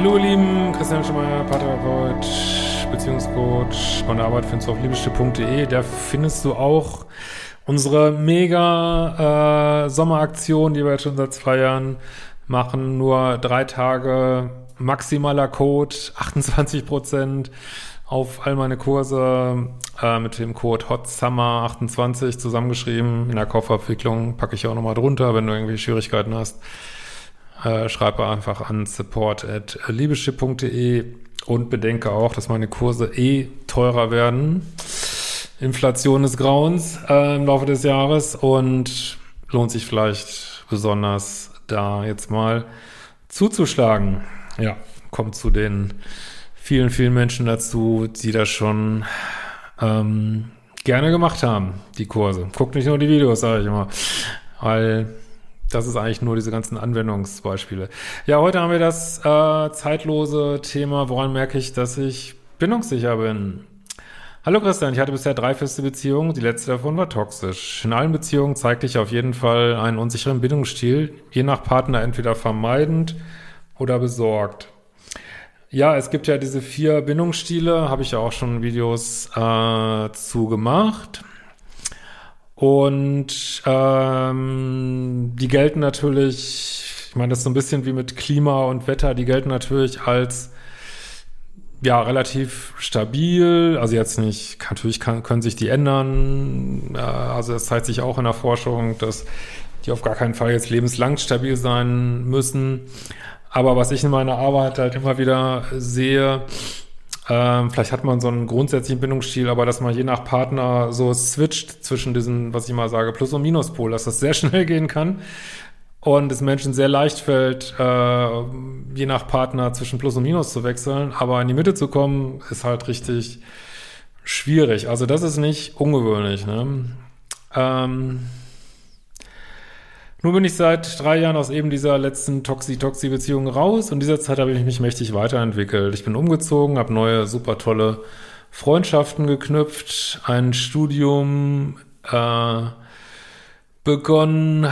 Hallo ihr Lieben, Christian Schemeier, Paartherapeut, Beziehungscoach. Meine Arbeit findest du auf liebeschiff.de. Da findest du auch unsere mega äh, Sommeraktion, die wir jetzt schon seit zwei Jahren machen. Nur drei Tage maximaler Code, 28 Prozent auf all meine Kurse äh, mit dem Code HOTSUMMER28 zusammengeschrieben. In der Kaufabwicklung packe ich auch nochmal drunter, wenn du irgendwie Schwierigkeiten hast. Äh, schreibe einfach an support at liebeschiff.de und bedenke auch, dass meine Kurse eh teurer werden. Inflation des Grauens äh, im Laufe des Jahres und lohnt sich vielleicht besonders da jetzt mal zuzuschlagen. Ja, kommt zu den vielen, vielen Menschen dazu, die das schon ähm, gerne gemacht haben, die Kurse. Guckt nicht nur die Videos, sage ich immer. Weil das ist eigentlich nur diese ganzen Anwendungsbeispiele. Ja, heute haben wir das äh, zeitlose Thema, woran merke ich, dass ich bindungssicher bin. Hallo Christian, ich hatte bisher drei feste Beziehungen, die letzte davon war toxisch. In allen Beziehungen zeigte ich auf jeden Fall einen unsicheren Bindungsstil, je nach Partner entweder vermeidend oder besorgt. Ja, es gibt ja diese vier Bindungsstile, habe ich ja auch schon Videos äh, zu gemacht. Und ähm, die gelten natürlich, ich meine, das ist so ein bisschen wie mit Klima und Wetter, die gelten natürlich als ja, relativ stabil, also jetzt nicht, natürlich kann, können sich die ändern, also es zeigt sich auch in der Forschung, dass die auf gar keinen Fall jetzt lebenslang stabil sein müssen. Aber was ich in meiner Arbeit halt immer wieder sehe, ähm, vielleicht hat man so einen grundsätzlichen Bindungsstil, aber dass man je nach Partner so switcht zwischen diesen, was ich mal sage, Plus- und Minuspol, dass das sehr schnell gehen kann und es Menschen sehr leicht fällt, äh, je nach Partner zwischen Plus und Minus zu wechseln, aber in die Mitte zu kommen, ist halt richtig schwierig. Also das ist nicht ungewöhnlich. Ne? Ähm, nun bin ich seit drei Jahren aus eben dieser letzten Toxi-Toxi-Beziehung raus und in dieser Zeit habe ich mich mächtig weiterentwickelt. Ich bin umgezogen, habe neue, super tolle Freundschaften geknüpft, ein Studium äh, begonnen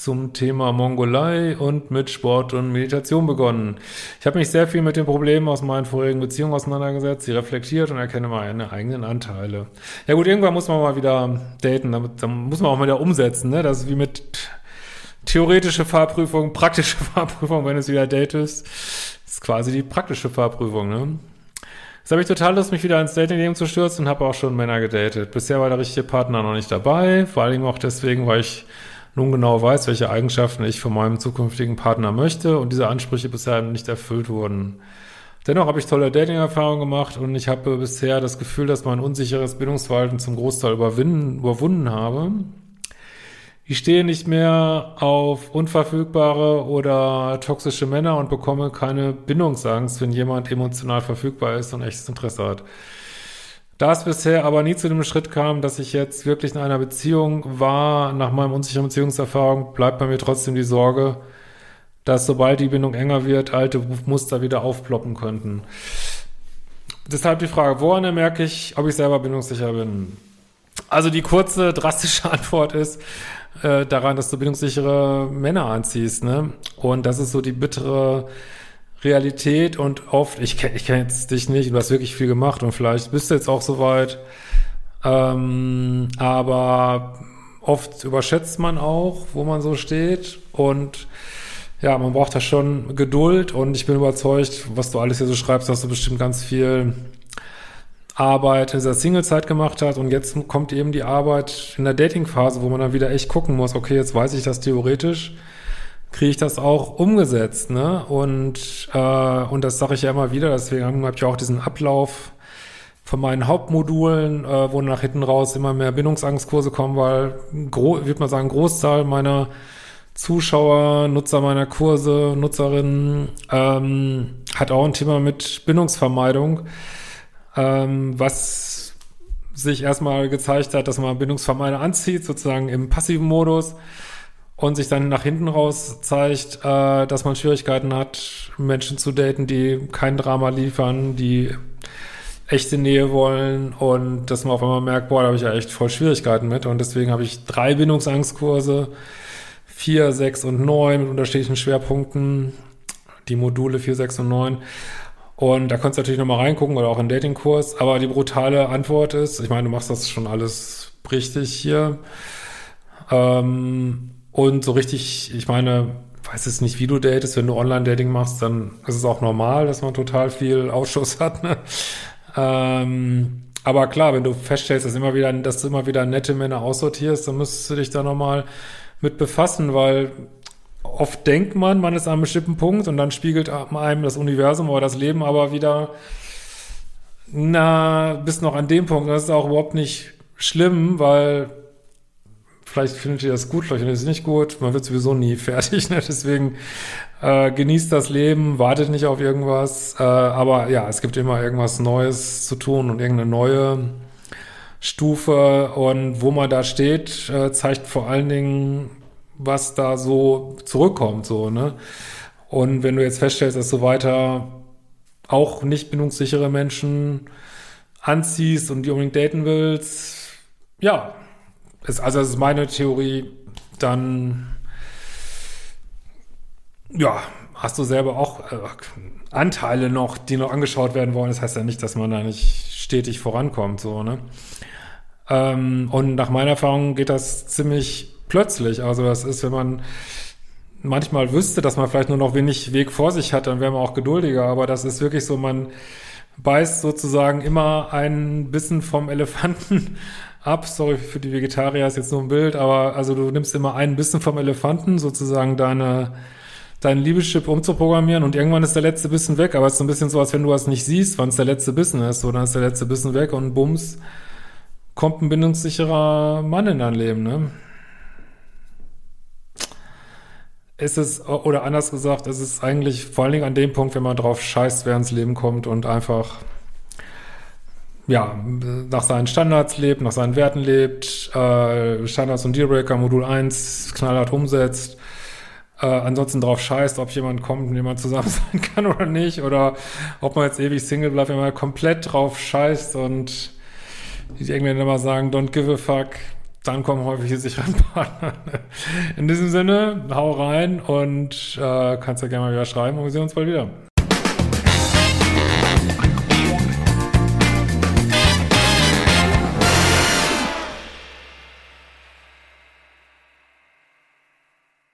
zum Thema Mongolei und mit Sport und Meditation begonnen. Ich habe mich sehr viel mit den Problemen aus meinen vorigen Beziehungen auseinandergesetzt, sie reflektiert und erkenne meine eigenen Anteile. Ja gut, irgendwann muss man mal wieder daten, damit, dann muss man auch mal wieder umsetzen, ne? Das ist wie mit theoretische Fahrprüfung, praktische Fahrprüfung, wenn du es wieder datest. Das ist quasi die praktische Fahrprüfung, ne? Jetzt habe ich total Lust, mich wieder ins Dating-Leben zu stürzen und habe auch schon Männer gedatet. Bisher war der richtige Partner noch nicht dabei, vor allem auch deswegen, weil ich nun genau weiß, welche Eigenschaften ich von meinem zukünftigen Partner möchte und diese Ansprüche bisher nicht erfüllt wurden. Dennoch habe ich tolle Dating-Erfahrungen gemacht und ich habe bisher das Gefühl, dass mein unsicheres Bindungsverhalten zum Großteil überwunden habe. Ich stehe nicht mehr auf unverfügbare oder toxische Männer und bekomme keine Bindungsangst, wenn jemand emotional verfügbar ist und echtes Interesse hat. Da es bisher aber nie zu dem Schritt kam, dass ich jetzt wirklich in einer Beziehung war, nach meinem unsicheren Beziehungserfahrung, bleibt bei mir trotzdem die Sorge, dass sobald die Bindung enger wird, alte Muster wieder aufploppen könnten. Deshalb die Frage, woran merke ich, ob ich selber bindungssicher bin? Also die kurze, drastische Antwort ist, äh, daran, dass du bindungssichere Männer anziehst, ne? Und das ist so die bittere Realität und oft, ich kenne ich kenn jetzt dich nicht, du hast wirklich viel gemacht und vielleicht bist du jetzt auch soweit, ähm, aber oft überschätzt man auch, wo man so steht und ja, man braucht da schon Geduld und ich bin überzeugt, was du alles hier so schreibst, hast du bestimmt ganz viel Arbeit in dieser Single-Zeit gemacht hat und jetzt kommt eben die Arbeit in der Dating-Phase, wo man dann wieder echt gucken muss, okay, jetzt weiß ich das theoretisch, kriege ich das auch umgesetzt, ne? Und, äh, und das sage ich ja immer wieder, deswegen habe ich auch diesen Ablauf von meinen Hauptmodulen, äh, wo nach hinten raus immer mehr Bindungsangstkurse kommen, weil, würde man sagen, Großteil meiner Zuschauer, Nutzer meiner Kurse, Nutzerinnen, ähm, hat auch ein Thema mit Bindungsvermeidung ähm, was sich erstmal gezeigt hat, dass man Bindungsvermeider anzieht, sozusagen im passiven Modus und sich dann nach hinten raus zeigt, äh, dass man Schwierigkeiten hat, Menschen zu daten, die kein Drama liefern, die echte Nähe wollen und dass man auf einmal merkt, boah, da habe ich ja echt voll Schwierigkeiten mit und deswegen habe ich drei Bindungsangstkurse, vier, sechs und neun mit unterschiedlichen Schwerpunkten die Module 4, 6 und 9. Und da kannst du natürlich nochmal reingucken oder auch in Datingkurs. Aber die brutale Antwort ist, ich meine, du machst das schon alles richtig hier. Ähm, und so richtig, ich meine, weiß es nicht, wie du datest. Wenn du Online-Dating machst, dann ist es auch normal, dass man total viel Ausschuss hat. Ne? Ähm, aber klar, wenn du feststellst, dass, immer wieder, dass du immer wieder nette Männer aussortierst, dann müsstest du dich da nochmal mit befassen, weil oft denkt man, man ist an einem bestimmten Punkt und dann spiegelt einem das Universum oder das Leben aber wieder, na, bist noch an dem Punkt. Das ist auch überhaupt nicht schlimm, weil vielleicht findet ihr das gut, vielleicht findet ihr es nicht gut. Man wird sowieso nie fertig, ne? deswegen äh, genießt das Leben, wartet nicht auf irgendwas. Äh, aber ja, es gibt immer irgendwas Neues zu tun und irgendeine neue Stufe und wo man da steht, äh, zeigt vor allen Dingen was da so zurückkommt, so, ne? Und wenn du jetzt feststellst, dass du weiter auch nicht bindungssichere Menschen anziehst und die unbedingt daten willst, ja, ist, also das ist meine Theorie, dann ja, hast du selber auch äh, Anteile noch, die noch angeschaut werden wollen. Das heißt ja nicht, dass man da nicht stetig vorankommt, so, ne? Ähm, und nach meiner Erfahrung geht das ziemlich plötzlich. Also das ist, wenn man manchmal wüsste, dass man vielleicht nur noch wenig Weg vor sich hat, dann wäre man auch geduldiger. Aber das ist wirklich so, man beißt sozusagen immer einen Bissen vom Elefanten ab. Sorry für die Vegetarier, ist jetzt nur ein Bild, aber also du nimmst immer einen Bissen vom Elefanten, sozusagen deine deinen Liebeschip umzuprogrammieren und irgendwann ist der letzte Bissen weg, aber es ist so ein bisschen so, als wenn du was nicht siehst, wann es der letzte Bissen ist, so dann ist der letzte Bissen weg und bums, kommt ein bindungssicherer Mann in dein Leben, ne? Ist es, oder anders gesagt, ist es eigentlich vor allen Dingen an dem Punkt, wenn man drauf scheißt, wer ins Leben kommt und einfach, ja, nach seinen Standards lebt, nach seinen Werten lebt, äh, Standards und Dealbreaker, Modul 1 knallhart umsetzt, äh, ansonsten drauf scheißt, ob jemand kommt, mit jemand zusammen sein kann oder nicht, oder ob man jetzt ewig Single bleibt, wenn man komplett drauf scheißt und die irgendwann immer sagen, don't give a fuck, dann kommen häufig die sicheren Partner. In diesem Sinne, hau rein und äh, kannst ja gerne mal wieder schreiben und wir sehen uns bald wieder.